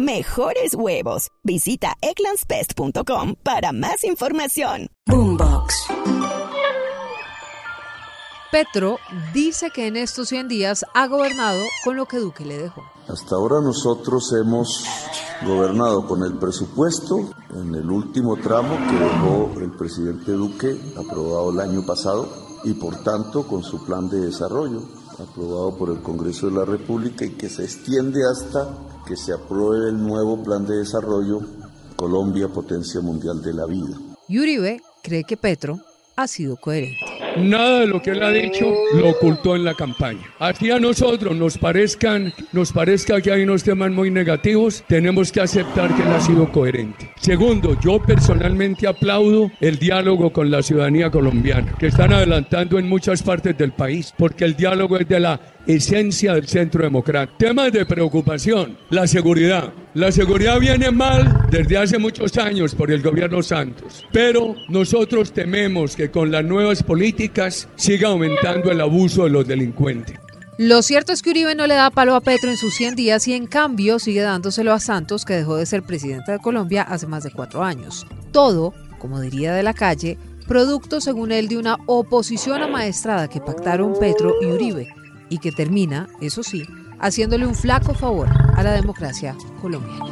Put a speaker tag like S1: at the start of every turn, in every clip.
S1: Mejores huevos. Visita egglandsbest.com para más información.
S2: Boombox.
S3: Petro dice que en estos 100 días ha gobernado con lo que Duque le dejó.
S4: Hasta ahora nosotros hemos gobernado con el presupuesto en el último tramo que dejó el presidente Duque, aprobado el año pasado, y por tanto con su plan de desarrollo, aprobado por el Congreso de la República y que se extiende hasta que se apruebe el nuevo plan de desarrollo Colombia Potencia Mundial de la Vida.
S3: Y Uribe cree que Petro ha sido coherente.
S5: Nada de lo que él ha dicho lo ocultó en la campaña. Aquí a nosotros nos parezcan, nos parezca que hay unos temas muy negativos, tenemos que aceptar que él ha sido coherente. Segundo, yo personalmente aplaudo el diálogo con la ciudadanía colombiana, que están adelantando en muchas partes del país, porque el diálogo es de la esencia del centro democrático. Temas de preocupación, la seguridad. La seguridad viene mal desde hace muchos años por el gobierno Santos, pero nosotros tememos que con las nuevas políticas siga aumentando el abuso de los delincuentes.
S3: Lo cierto es que Uribe no le da palo a Petro en sus 100 días y en cambio sigue dándoselo a Santos, que dejó de ser presidente de Colombia hace más de cuatro años. Todo, como diría de la calle, producto, según él, de una oposición amaestrada que pactaron Petro y Uribe y que termina, eso sí, haciéndole un flaco favor a la democracia colombiana.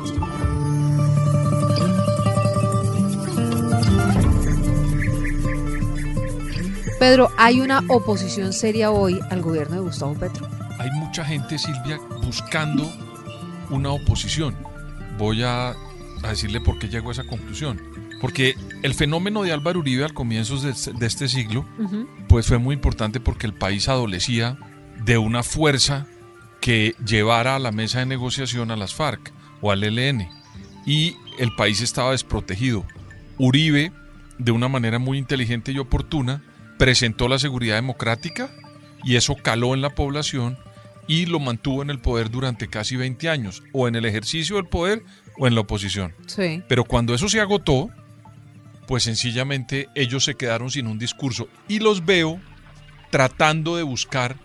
S3: Pedro, ¿hay una oposición seria hoy al gobierno de Gustavo Petro?
S6: Hay mucha gente, Silvia, buscando una oposición. Voy a, a decirle por qué llego a esa conclusión. Porque el fenómeno de Álvaro Uribe al comienzo de, de este siglo, pues fue muy importante porque el país adolecía de una fuerza que llevara a la mesa de negociación a las FARC o al ELN. Y el país estaba desprotegido. Uribe, de una manera muy inteligente y oportuna, presentó la seguridad democrática y eso caló en la población y lo mantuvo en el poder durante casi 20 años, o en el ejercicio del poder o en la oposición.
S3: Sí.
S6: Pero cuando eso se agotó, pues sencillamente ellos se quedaron sin un discurso y los veo tratando de buscar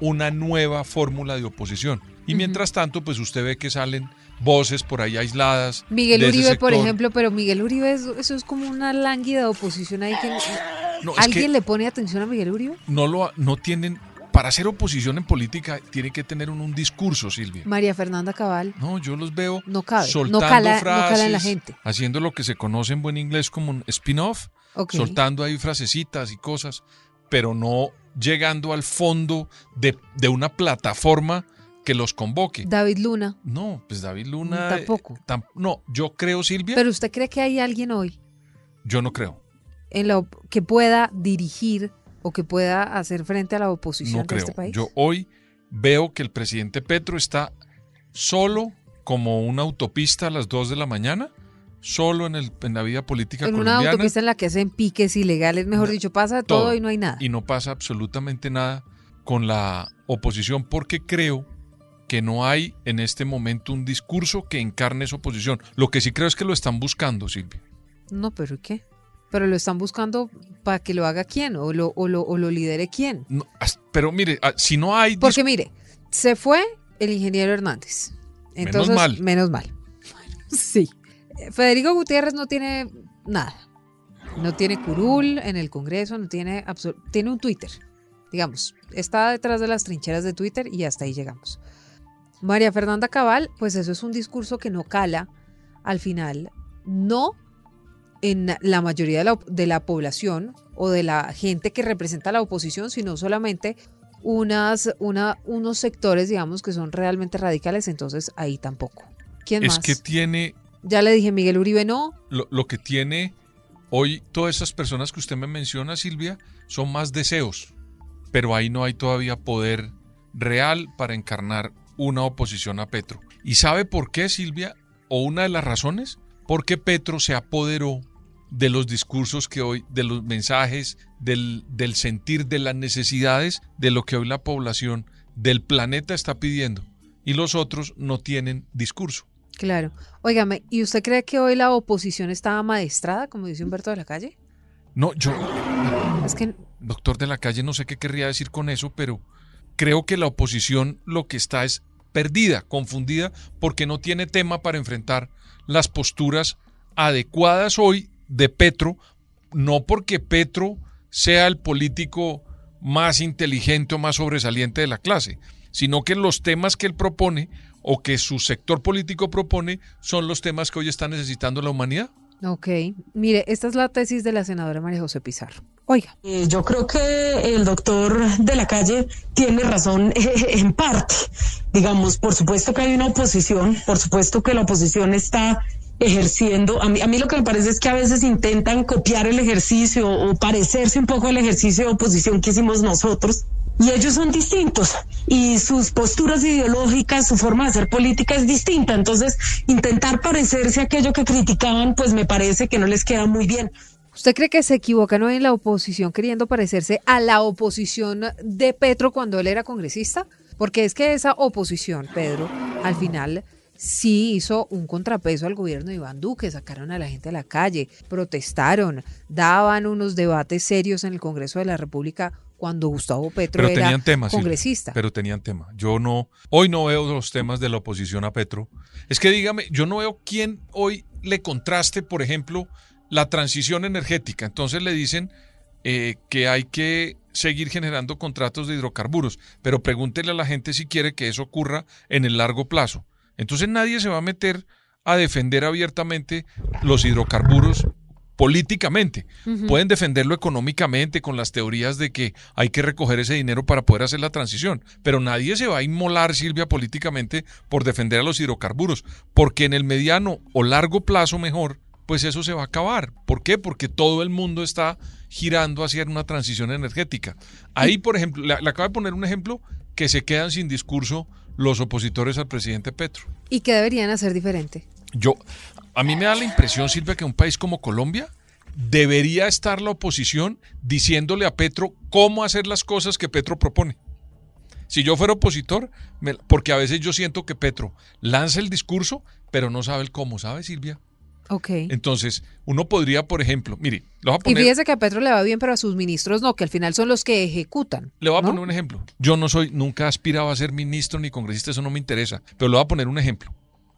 S6: una nueva fórmula de oposición. Y mientras tanto, pues usted ve que salen voces por ahí aisladas.
S3: Miguel Uribe, por ejemplo, pero Miguel Uribe, es- eso es como una lánguida oposición ahí que...
S6: No, es
S3: ¿Alguien
S6: que
S3: le pone atención a Miguel Uribe?
S6: no lo no tienen para hacer oposición en política tiene que tener un, un discurso, Silvia.
S3: María Fernanda Cabal.
S6: No, yo los veo
S3: No cabe, no
S6: soltando
S3: no
S6: frases,
S3: cala en la gente.
S6: haciendo lo que se conoce en buen inglés como un spin-off, soltando ahí frasecitas y cosas, pero no llegando al fondo de, de una plataforma que los convoque.
S3: David Luna.
S6: No, pues David Luna.
S3: Tampoco.
S6: eh, tam- no, yo creo, Silvia,
S3: Pero usted cree que hay alguien hoy
S6: yo no creo.
S3: en la op- que pueda dirigir o que pueda hacer frente a la oposición
S6: No
S3: de este país?
S6: Yo hoy veo que el presidente Petro está solo como una autopista a las 2 de la mañana, solo en, el, en la vida política
S3: en una
S6: colombiana.
S3: autopista en la que hacen piques ilegales, mejor dicho, pasa todo, y no hay nada.
S6: Y no pasa absolutamente nada con la oposición porque creo que no hay en este momento un discurso que encarne esa oposición. Lo que sí creo es que lo están buscando, Silvia.
S3: No, pero ¿y ¿qué? Pero lo están buscando para que lo haga quién o lo, o lo, o lo lidere quién.
S6: No, pero mire, ah, si no hay...
S3: Porque mire, se fue el ingeniero Hernández. Entonces,
S6: mal.
S3: Menos mal. Sí. Federico Gutiérrez no tiene nada. No tiene curul en el Congreso, no tiene tiene un Twitter. Digamos, está detrás de las trincheras de Twitter y hasta ahí llegamos. María Fernanda Cabal, pues eso es un discurso que no cala al final, no en la mayoría de la, de la población o de la gente que representa la oposición, sino solamente unas, una, unos sectores, digamos, que son realmente radicales, entonces ahí tampoco. ¿Quién
S6: es
S3: más?
S6: que tiene
S3: Ya le dije, Miguel Uribe no.
S6: lo, que tiene hoy todas esas personas que usted me menciona, Silvia, son más deseos, pero ahí no hay todavía poder real para encarnar una oposición a Petro. ¿Y sabe por qué, Silvia? O una de las razones, porque Petro se apoderó de los discursos que hoy, de los mensajes, del sentir, de las necesidades de lo que hoy la población del planeta está pidiendo. Y los otros no tienen discurso.
S3: Claro. Óigame, ¿y usted cree que hoy la oposición está maestrada, como dice Humberto de la Calle?
S6: No, yo,
S3: Es que
S6: doctor de la calle, no sé qué querría decir con eso, pero creo que la oposición lo que está es perdida, confundida, porque no tiene tema para enfrentar las posturas adecuadas hoy de Petro, no porque Petro sea el político más inteligente o más sobresaliente de la clase, sino que los temas que él propone o que su sector político propone son los temas que hoy está necesitando la humanidad.
S3: Ok, mire, esta es la tesis de la senadora María José Pizarro. Oiga,
S2: Eh, Yo creo que el doctor de la calle tiene razón eh, en parte. Digamos, por supuesto que hay una oposición, por supuesto que la oposición está ejerciendo. A mí, a mí lo que me parece es que a veces intentan copiar el ejercicio o parecerse un poco al ejercicio de oposición que hicimos nosotros. Y ellos son distintos y sus posturas ideológicas, su forma de hacer política es distinta. Entonces, intentar parecerse a aquello que criticaban, pues me parece que no les queda muy bien.
S3: ¿usted cree que se equivocan hoy en la oposición queriendo parecerse a la oposición de Petro cuando él era congresista? Porque es que esa oposición, Pedro, al final sí hizo un contrapeso al gobierno de Iván Duque, sacaron a la gente a la calle, protestaron, daban unos debates serios en el Congreso de la República cuando Gustavo Petro
S6: Pero
S3: era
S6: tenían temas. Silvia,
S3: congresista.
S6: pero tenían tema. Yo no, hoy no veo los temas de la oposición a Petro. Es que dígame, yo no veo quién hoy le contraste, por ejemplo, la transición energética. Entonces le dicen eh, que hay que seguir generando contratos de hidrocarburos, pero pregúntele a la gente si quiere que eso ocurra en el largo plazo. Entonces nadie se va a meter a defender abiertamente los hidrocarburos políticamente. Pueden defenderlo económicamente con las teorías de que hay que recoger ese dinero para poder hacer la transición, pero nadie se va a inmolar, Silvia, políticamente por defender a los hidrocarburos, porque en el mediano o largo plazo mejor, pues eso se va a acabar. ¿Por qué? Porque todo el mundo está girando hacia una transición energética. Ahí, por ejemplo, le, le acabo de poner un ejemplo que se quedan sin discurso los opositores al presidente Petro.
S3: ¿Y qué deberían hacer diferente?
S6: Yo, a mí me da la impresión, Silvia, que un país como Colombia debería estar la oposición diciéndole a Petro cómo hacer las cosas que Petro propone. Si yo fuera opositor, me- porque a veces yo siento que Petro lanza el discurso, pero no sabe el cómo, ¿sabe, Silvia?
S3: Ok.
S6: Entonces, uno podría, por ejemplo, mire, le voy a
S3: Y
S6: poner,
S3: fíjese que a Petro le va bien, pero a sus ministros no, que al final son los que ejecutan.
S6: le voy a
S3: ¿no?
S6: poner un ejemplo. Yo no soy, nunca aspiraba a ser ministro ni congresista, eso no me interesa, pero le voy a poner un ejemplo.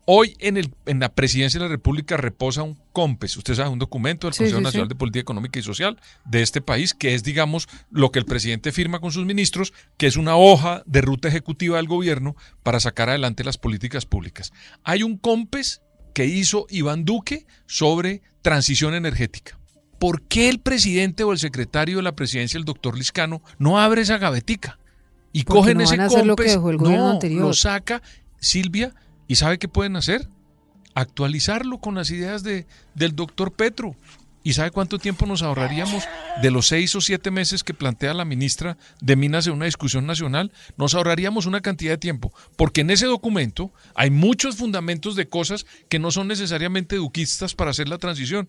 S6: Hoy en, el, en la presidencia de la República reposa un COMPES, usted sabe, un documento del
S3: Sí,
S6: Consejo
S3: sí,
S6: Nacional
S3: sí.
S6: de Política Económica y Social de este país, que es, digamos, lo que el presidente firma con sus ministros, que es una hoja de ruta ejecutiva del gobierno para sacar adelante las políticas públicas. Hay un COMPES que hizo Iván Duque sobre transición energética. ¿Por qué el presidente o el secretario de la presidencia, el doctor Liscano, no abre esa gavetica? Y
S3: Porque
S6: cogen
S3: no
S6: ese
S3: hacer lo que
S6: COMPES,
S3: dejó el gobierno
S6: no,
S3: anterior.
S6: lo saca Silvia, ¿y sabe qué pueden hacer? Actualizarlo con las ideas de, del doctor Petro. ¿Y sabe cuánto tiempo nos ahorraríamos de los seis o siete meses que plantea la ministra de Minas en una discusión nacional? Nos ahorraríamos una cantidad de tiempo, porque en ese documento hay muchos fundamentos de cosas que no son necesariamente duquistas para hacer la transición.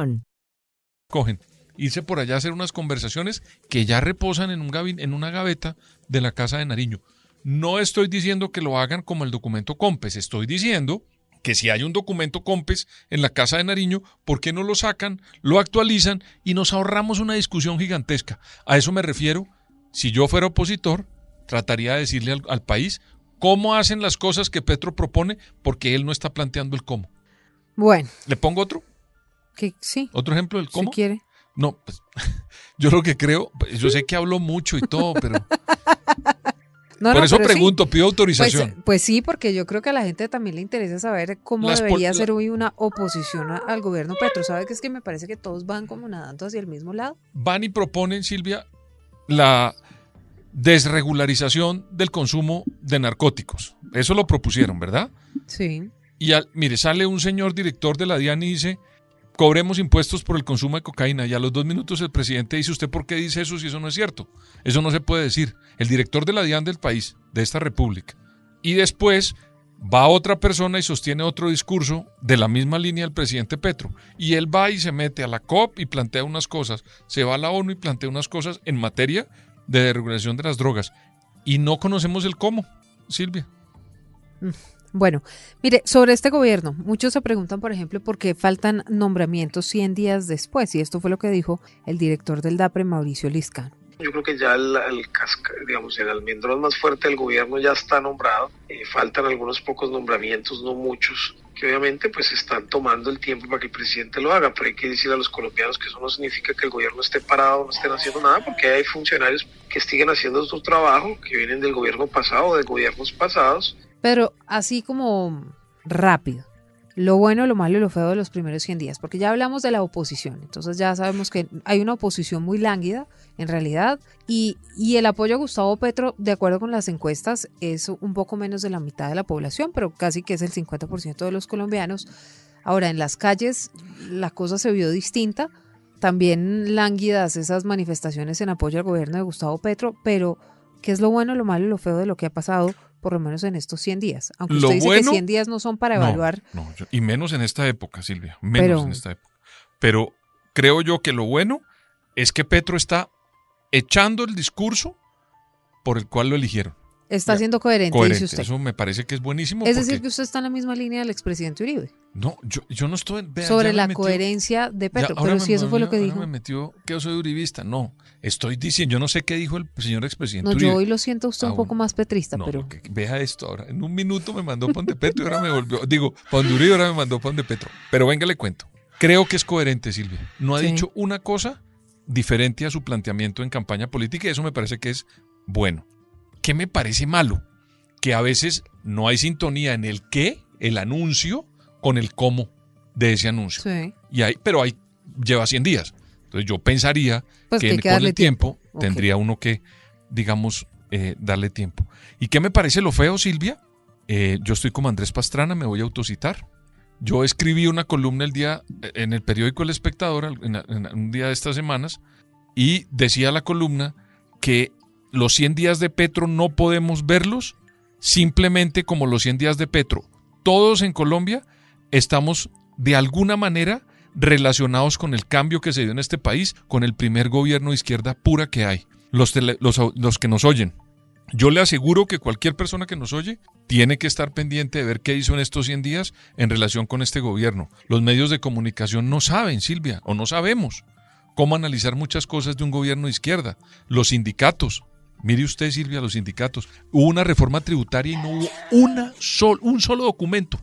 S6: Cogen. Irse por allá a hacer unas conversaciones que ya reposan en, un gabi- en una gaveta de la Casa de Nariño. No estoy diciendo que lo hagan como el documento COMPES, estoy diciendo que si hay un documento COMPES en la Casa de Nariño, ¿por qué no lo sacan, lo actualizan y nos ahorramos una discusión gigantesca? A eso me refiero. Si yo fuera opositor, trataría de decirle al, al país cómo hacen las cosas que Petro propone, porque él no está planteando el cómo.
S3: Bueno,
S6: ¿Le pongo otro?
S3: Que sí,
S6: ¿Otro ejemplo del
S3: si
S6: cómo?
S3: quiere.
S6: No, pues, yo lo que creo, yo sé que hablo mucho y todo, pero Por eso pregunto, pido
S3: Pues,
S6: autorización.
S3: pues sí, porque yo creo que a la gente también le interesa saber cómo
S6: Las
S3: debería ser hoy una oposición a- al gobierno Petro. ¿Sabe que es que me parece que todos van como nadando hacia el mismo lado?
S6: Van y proponen, Silvia, la desregularización del consumo de narcóticos. Eso lo propusieron, ¿verdad?
S3: Sí.
S6: Y al- mire, sale un señor director de la DIAN y dice, cobremos impuestos por el consumo de cocaína. Y a los dos minutos el presidente dice, ¿usted por qué dice eso si eso no es cierto? Eso no se puede decir. El director de la DIAN del país, de esta república. Y después va otra persona y sostiene otro discurso de la misma línea del presidente Petro. Y él va y se mete a la COP y plantea unas cosas. Se va a la ONU y plantea unas cosas en materia de desregulación de las drogas. Y no conocemos el cómo, Silvia.
S3: Bueno, mire, sobre este gobierno, muchos se preguntan, por ejemplo, por qué faltan nombramientos 100 días después. Y esto fue lo que dijo el director del DAPRE, Mauricio Liscano.
S7: Yo creo que ya el, el digamos, el almendrón más fuerte del gobierno ya está nombrado. Eh, faltan algunos pocos nombramientos, no muchos, que obviamente pues están tomando el tiempo para que el presidente lo haga. Pero hay que decir a los colombianos que eso no significa que el gobierno esté parado, no estén haciendo nada, porque hay funcionarios que siguen haciendo su trabajo, que vienen del gobierno pasado de gobiernos pasados.
S3: Pero así como rápido, lo bueno, lo malo y lo feo de los primeros 100 días, porque ya hablamos de la oposición, entonces ya sabemos que hay una oposición muy lánguida en realidad y, y el apoyo a Gustavo Petro, de acuerdo con las encuestas, es un poco menos de la mitad de la población, pero casi que es el 50% de los colombianos. Ahora, en las calles la cosa se vio distinta, también lánguidas esas manifestaciones en apoyo al gobierno de Gustavo Petro, pero ¿qué es lo bueno, lo malo y lo feo de lo que ha pasado por lo menos en estos 100 días? Aunque
S6: Lo
S3: usted dice
S6: bueno-
S3: que 100 días no son para evaluar.
S6: No, y menos en esta época, Silvia. Menos
S3: Pero-
S6: en esta época. Pero creo yo que lo bueno es que Petro está echando el discurso por el cual lo eligieron.
S3: Está
S6: Ya,
S3: siendo coherente,
S6: Coherente.
S3: dice usted.
S6: Eso me parece que es buenísimo.
S3: es
S6: porque-
S3: decir, que usted está en la misma línea del expresidente Uribe
S6: No, yo, yo no estoy. vea,
S3: sobre
S6: me
S3: la
S6: metió-
S3: coherencia de Petro. pero si eso fue lo que
S6: ahora
S3: dijo.
S6: me metió que yo soy uribista. No, estoy diciendo, yo no sé qué dijo el señor expresidente
S3: No,
S6: Uribe.
S3: yo hoy lo siento usted
S6: Ah,
S3: un poco más petrista,
S6: No,
S3: pero
S6: que- vea esto ahora. En un minuto me mandó Ponte Petro y ahora me volvió. Digo, Ponte Uribe ahora me mandó Ponte Petro. Pero venga, le cuento. Creo que es coherente, Silvia. No ha
S3: Sí.
S6: dicho una cosa diferente a su planteamiento en campaña política y eso me parece que es bueno. ¿Qué me parece malo? Que a veces no hay sintonía en el qué, el anuncio, con el cómo de ese anuncio.
S3: sí.
S6: Y hay, pero hay, lleva 100 días. Entonces yo pensaría
S3: Pues
S6: que, en-
S3: que
S6: con el tiempo, tendría uno que, digamos, eh, darle tiempo. ¿Y qué me parece lo feo, Silvia? Eh, yo estoy como Andrés Pastrana, me voy a autocitar. Yo escribí una columna el día en el periódico El Espectador, en, en un día de estas semanas, y decía la columna que los 100 días de Petro no podemos verlos simplemente como los 100 días de Petro. Todos en Colombia estamos de alguna manera relacionados con el cambio que se dio en este país, con el primer gobierno de izquierda pura que hay. Los, los que nos oyen. Yo le aseguro que cualquier persona que nos oye tiene que estar pendiente de ver qué hizo en estos 100 días en relación con este gobierno. Los medios de comunicación no saben, Silvia, o no sabemos cómo analizar muchas cosas de un gobierno de izquierda. Los sindicatos, mire usted, Silvia, los sindicatos. Hubo una reforma tributaria y no hubo una sol, un solo documento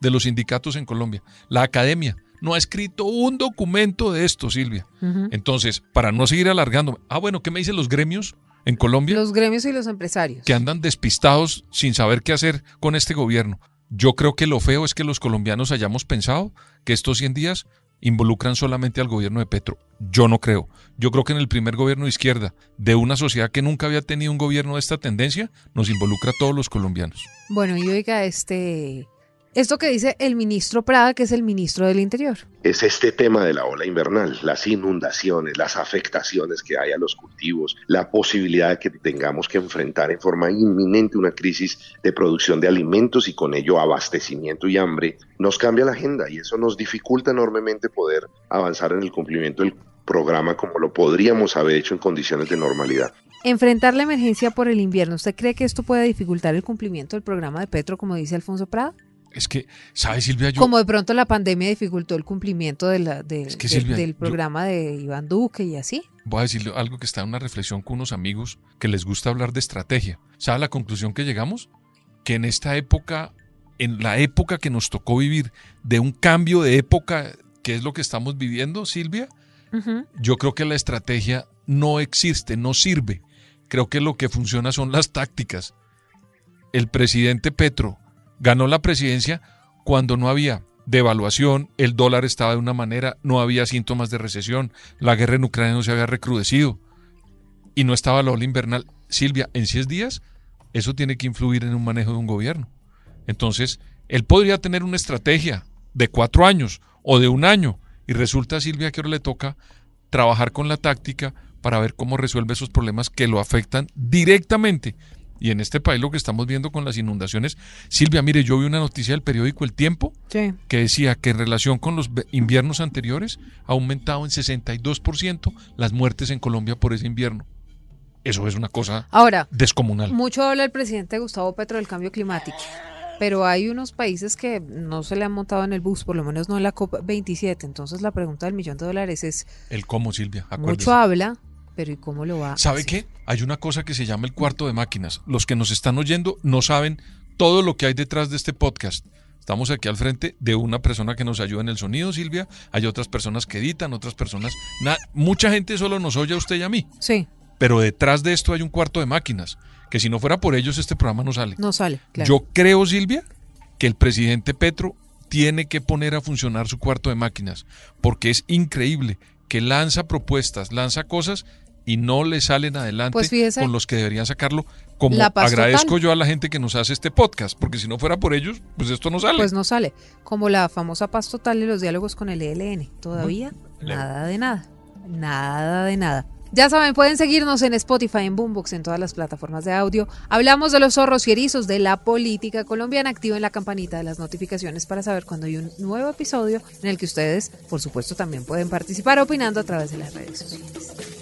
S6: de los sindicatos en Colombia. La academia no ha escrito un documento de esto, Silvia. Entonces, para no seguir alargando, ah, bueno, ¿qué me dicen los gremios en Colombia?
S3: Los gremios y los empresarios.
S6: que andan despistados sin saber qué hacer con este gobierno. Yo creo que lo feo es que los colombianos hayamos pensado que estos 100 días involucran solamente al gobierno de Petro. Yo no creo. Yo creo que en el primer gobierno de izquierda de una sociedad que nunca había tenido un gobierno de esta tendencia, nos involucra a todos los colombianos.
S3: Bueno, y oiga, este. Esto que dice el ministro Prada, que es el ministro del Interior.
S8: es este tema de la ola invernal, las inundaciones, las afectaciones que hay a los cultivos, la posibilidad de que tengamos que enfrentar en forma inminente una crisis de producción de alimentos y con ello abastecimiento y hambre, nos cambia la agenda y eso nos dificulta enormemente poder avanzar en el cumplimiento del programa como lo podríamos haber hecho en condiciones de normalidad.
S3: Enfrentar la emergencia por el invierno. ¿Usted cree que esto puede dificultar el cumplimiento del programa de Petro, como dice Alfonso Prada?
S6: Es que, ¿sabes, Silvia? Yo,
S3: Como de pronto la pandemia dificultó el cumplimiento de la- de-
S6: Es que,
S3: de-
S6: Silvia,
S3: del
S6: yo-
S3: programa de Iván Duque y así.
S6: voy a decirle algo que está en una reflexión con unos amigos que les gusta hablar de estrategia. ¿Sabe la conclusión que llegamos? Que en esta época, en la época que nos tocó vivir, de un cambio de época, que es lo que estamos viviendo, Silvia, yo creo que la estrategia no existe, no sirve. Creo que lo que funciona son las tácticas. el presidente Petro ganó la presidencia cuando no había devaluación, el dólar estaba de una manera, no había síntomas de recesión, la guerra en Ucrania no se había recrudecido y no estaba la ola invernal. Silvia, en 10 días, eso tiene que influir en un manejo de un gobierno. Entonces, él podría tener una estrategia de cuatro años o de un año y resulta, Silvia, que ahora le toca trabajar con la táctica para ver cómo resuelve esos problemas que lo afectan directamente y en este país lo que estamos viendo con las inundaciones, Silvia, mire, yo vi una noticia del periódico El Tiempo que decía que en relación con los inviernos anteriores ha aumentado en 62% las muertes en Colombia por ese invierno. Eso es una cosa
S3: Ahora,
S6: descomunal.
S3: Mucho habla el presidente Gustavo Petro del cambio climático, pero hay unos países que no se le han montado en el bus, por lo menos no en la COP27. Entonces la pregunta del millón de dólares es...
S6: El cómo, Silvia.
S3: Mucho habla, pero ¿y cómo lo va?
S6: ¿Sabe qué? Hay una cosa que se llama el cuarto de máquinas. Los que nos están oyendo no saben todo lo que hay detrás de este podcast. Estamos aquí al frente de una persona que nos ayuda en el sonido, Silvia. Hay otras personas que editan, otras personas. mucha gente solo nos oye a usted y a mí.
S3: Sí.
S6: Pero detrás de esto hay un cuarto de máquinas. Que si no fuera por ellos, este programa no sale.
S3: No sale. Claro.
S6: Yo creo, Silvia, que el presidente Petro tiene que poner a funcionar su cuarto de máquinas. Porque es increíble que lanza propuestas, lanza cosas y no le salen adelante
S3: pues
S6: con los que deberían sacarlo. Como agradezco yo a la gente que nos hace este podcast, porque si no fuera por ellos, pues esto no sale.
S3: Pues no sale. Como la famosa paz total de los diálogos con el ELN. Todavía nada de nada. Nada de nada. Ya saben, pueden seguirnos en Spotify, en Boombox, en todas las plataformas de audio. Hablamos de los zorros y erizos de la política colombiana. Activen la campanita de las notificaciones para saber cuando hay un nuevo episodio en el que ustedes, por supuesto, también pueden participar opinando a través de las redes sociales.